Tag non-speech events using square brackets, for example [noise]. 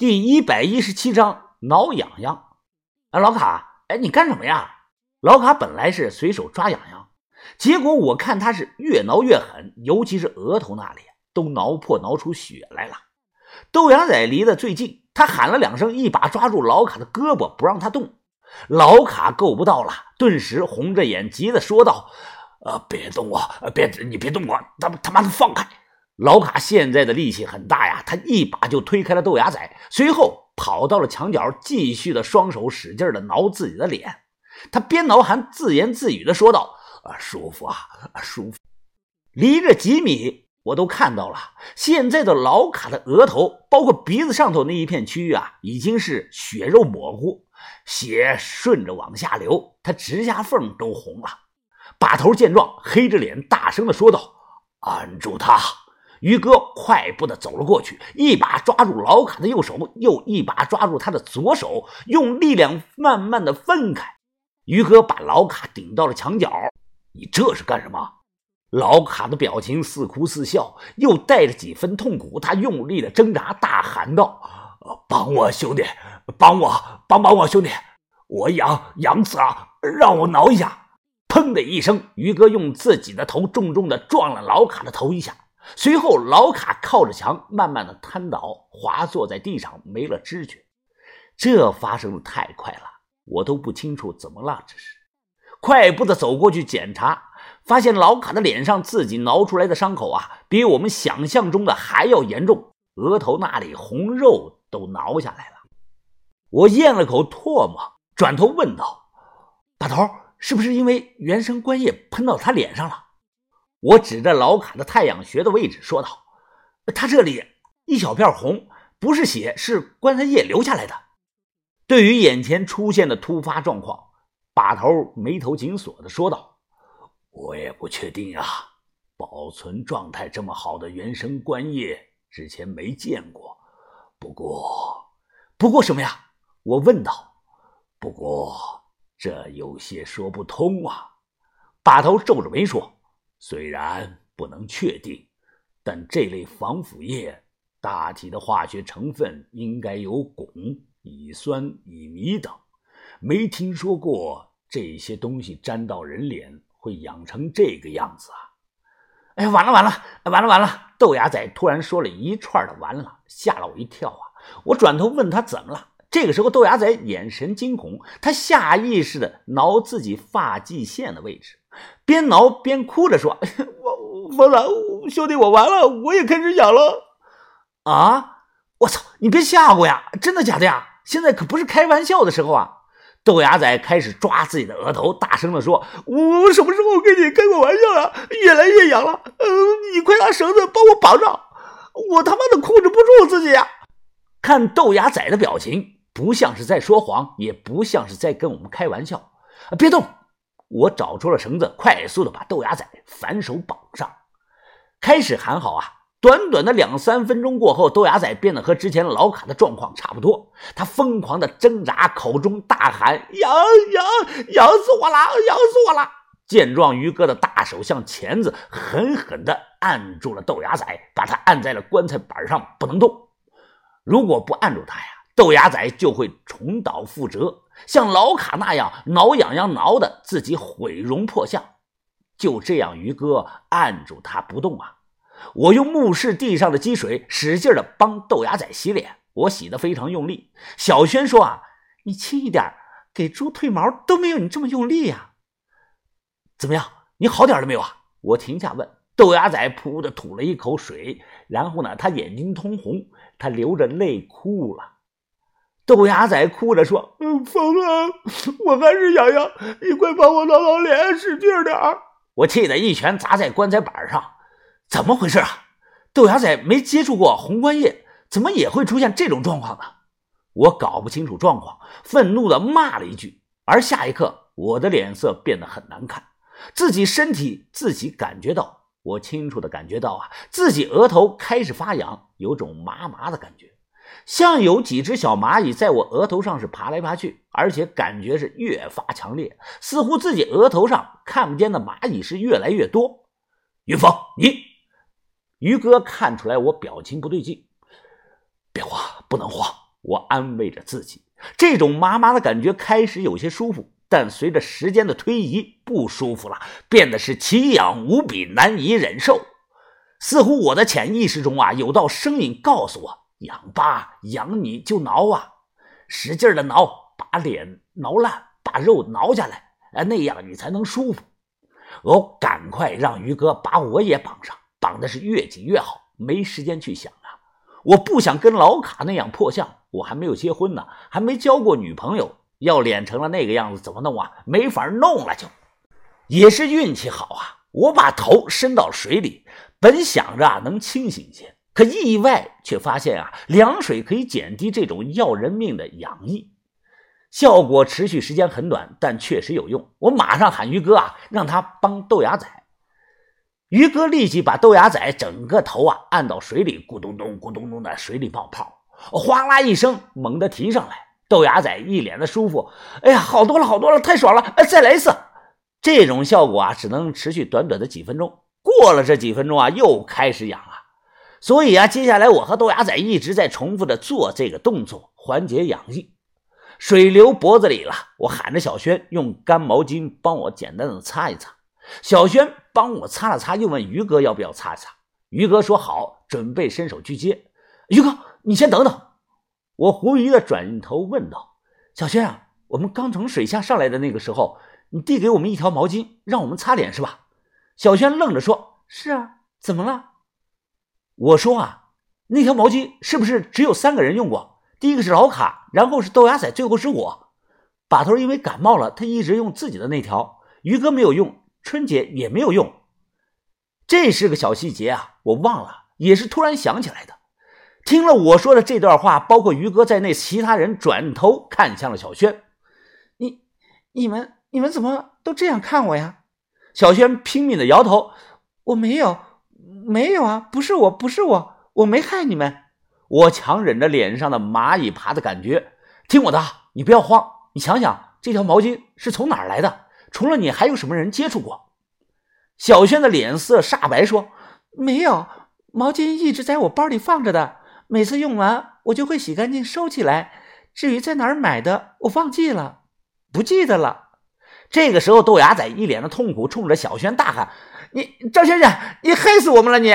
第一百一十七章挠痒痒。啊，老卡，哎，你干什么呀？老卡本来是随手抓痒痒，结果我看他是越挠越狠，尤其是额头那里，都挠破、挠出血来了。豆芽仔离得最近，他喊了两声，一把抓住老卡的胳膊，不让他动。老卡够不到了，顿时红着眼，急的说道：“呃，别动我，别，你别动我，他他妈的放开！”老卡现在的力气很大呀，他一把就推开了豆芽仔，随后跑到了墙角，继续的双手使劲的挠自己的脸。他边挠还自言自语的说道：“啊，舒服啊，舒服。”离着几米，我都看到了，现在的老卡的额头，包括鼻子上头那一片区域啊，已经是血肉模糊，血顺着往下流，他指甲缝都红了。把头见状，黑着脸大声的说道：“按住他！”于哥快步的走了过去，一把抓住老卡的右手，又一把抓住他的左手，用力量慢慢的分开。于哥把老卡顶到了墙角。你这是干什么？老卡的表情似哭似笑，又带着几分痛苦。他用力的挣扎，大喊道：“帮我，兄弟！帮我，帮帮我，兄弟！我痒痒死了，让我挠一下！”砰的一声，于哥用自己的头重重的撞了老卡的头一下。随后，老卡靠着墙，慢慢的瘫倒，滑坐在地上，没了知觉。这发生的太快了，我都不清楚怎么了。这是快步的走过去检查，发现老卡的脸上自己挠出来的伤口啊，比我们想象中的还要严重，额头那里红肉都挠下来了。我咽了口唾沫，转头问道：“把头，是不是因为原生官液喷到他脸上了？”我指着老卡的太阳穴的位置说道：“他这里一小片红，不是血，是棺材液流下来的。”对于眼前出现的突发状况，把头眉头紧锁的说道：“我也不确定啊，保存状态这么好的原生棺液之前没见过。不过，不过什么呀？”我问道。“不过这有些说不通啊。”把头皱着眉说。虽然不能确定，但这类防腐液大体的化学成分应该有汞、乙酸、乙醚等，没听说过这些东西沾到人脸会痒成这个样子啊！哎，完了完了，完了完了！豆芽仔突然说了一串的“完了”，吓了我一跳啊！我转头问他怎么了。这个时候，豆芽仔眼神惊恐，他下意识的挠自己发际线的位置。边挠边哭着说：“ [laughs] 我疯了，兄弟，我完了，我也开始痒了。”啊！我操！你别吓我呀！真的假的呀？现在可不是开玩笑的时候啊！豆芽仔开始抓自己的额头，大声的说：“我什么时候跟你开过玩笑了？越来越痒了！嗯，你快拿绳子帮我绑上！我他妈的控制不住自己呀！”看豆芽仔的表情，不像是在说谎，也不像是在跟我们开玩笑。别动！我找出了绳子，快速的把豆芽仔反手绑上。开始还好啊，短短的两三分钟过后，豆芽仔变得和之前老卡的状况差不多。他疯狂的挣扎，口中大喊：“痒痒痒死我了，痒死我了！”见状，于哥的大手像钳子，狠狠的按住了豆芽仔，把他按在了棺材板上，不能动。如果不按住他呀，豆芽仔就会重蹈覆辙。像老卡那样挠痒痒挠的自己毁容破相，就这样，于哥按住他不动啊！我用目视地上的积水，使劲的帮豆芽仔洗脸。我洗的非常用力。小轩说：“啊，你轻一点，给猪褪毛都没有你这么用力呀。”怎么样？你好点了没有啊？我停下问。豆芽仔噗的吐了一口水，然后呢，他眼睛通红，他流着泪哭了。豆芽仔哭着说：“嗯，疯了，我还是痒痒，你快帮我挠挠脸，使劲点我气得一拳砸在棺材板上。怎么回事啊？豆芽仔没接触过红棺液，怎么也会出现这种状况呢？我搞不清楚状况，愤怒的骂了一句。而下一刻，我的脸色变得很难看，自己身体自己感觉到，我清楚的感觉到啊，自己额头开始发痒，有种麻麻的感觉。像有几只小蚂蚁在我额头上是爬来爬去，而且感觉是越发强烈，似乎自己额头上看不见的蚂蚁是越来越多。云峰，你于哥看出来我表情不对劲，别慌，不能慌。我安慰着自己，这种麻麻的感觉开始有些舒服，但随着时间的推移，不舒服了，变得是奇痒无比，难以忍受。似乎我的潜意识中啊，有道声音告诉我：痒吧，痒你就挠啊，使劲的挠，把脸挠烂，把肉挠下来，哎，那样你才能舒服。我赶快让于哥把我也绑上，绑的是越紧越好。没时间去想啊，我不想跟老卡那样破相。我还没有结婚呢，还没交过女朋友，要脸成了那个样子怎么弄啊？没法弄了，就也是运气好啊。我把头伸到水里，本想着能清醒些，可意外却发现啊，凉水可以减低这种要人命的痒意，效果持续时间很短，但确实有用。我马上喊于哥啊，让他帮豆芽仔。于哥立即把豆芽仔整个头啊按到水里，咕咚咚、咕咚咚的水里冒泡，哗啦一声猛地提上来。豆芽仔一脸的舒服，哎呀，好多了，好多了，太爽了！哎再来一次。这种效果啊，只能持续短短的几分钟。过了这几分钟啊，又开始痒。所以啊，接下来我和豆芽仔一直在重复的做这个动作，缓解痒意。水流脖子里了，我喊着小轩用干毛巾帮我简单的擦一擦。小轩帮我擦了擦，又问于哥要不要擦一擦。于哥说好，准备伸手去接。于哥，你先等等。我狐疑的转头问道：“小轩啊，我们刚从水下上来的那个时候。”你递给我们一条毛巾，让我们擦脸是吧？小轩愣着说：“是啊，怎么了？”我说：“啊，那条毛巾是不是只有三个人用过？第一个是老卡，然后是豆芽仔，最后是我。把头因为感冒了，他一直用自己的那条。于哥没有用，春姐也没有用。这是个小细节啊，我忘了，也是突然想起来的。听了我说的这段话，包括于哥在内，其他人转头看向了小轩：“你、你们。”你们怎么都这样看我呀？小轩拼命的摇头，我没有，没有啊，不是我，不是我，我没害你们。我强忍着脸上的蚂蚁爬的感觉，听我的，你不要慌，你想想这条毛巾是从哪儿来的？除了你，还有什么人接触过？小轩的脸色煞白，说：“没有，毛巾一直在我包里放着的，每次用完我就会洗干净收起来。至于在哪儿买的，我忘记了，不记得了。”这个时候，豆芽仔一脸的痛苦，冲着小轩大喊：“你赵先生，你害死我们了！你！”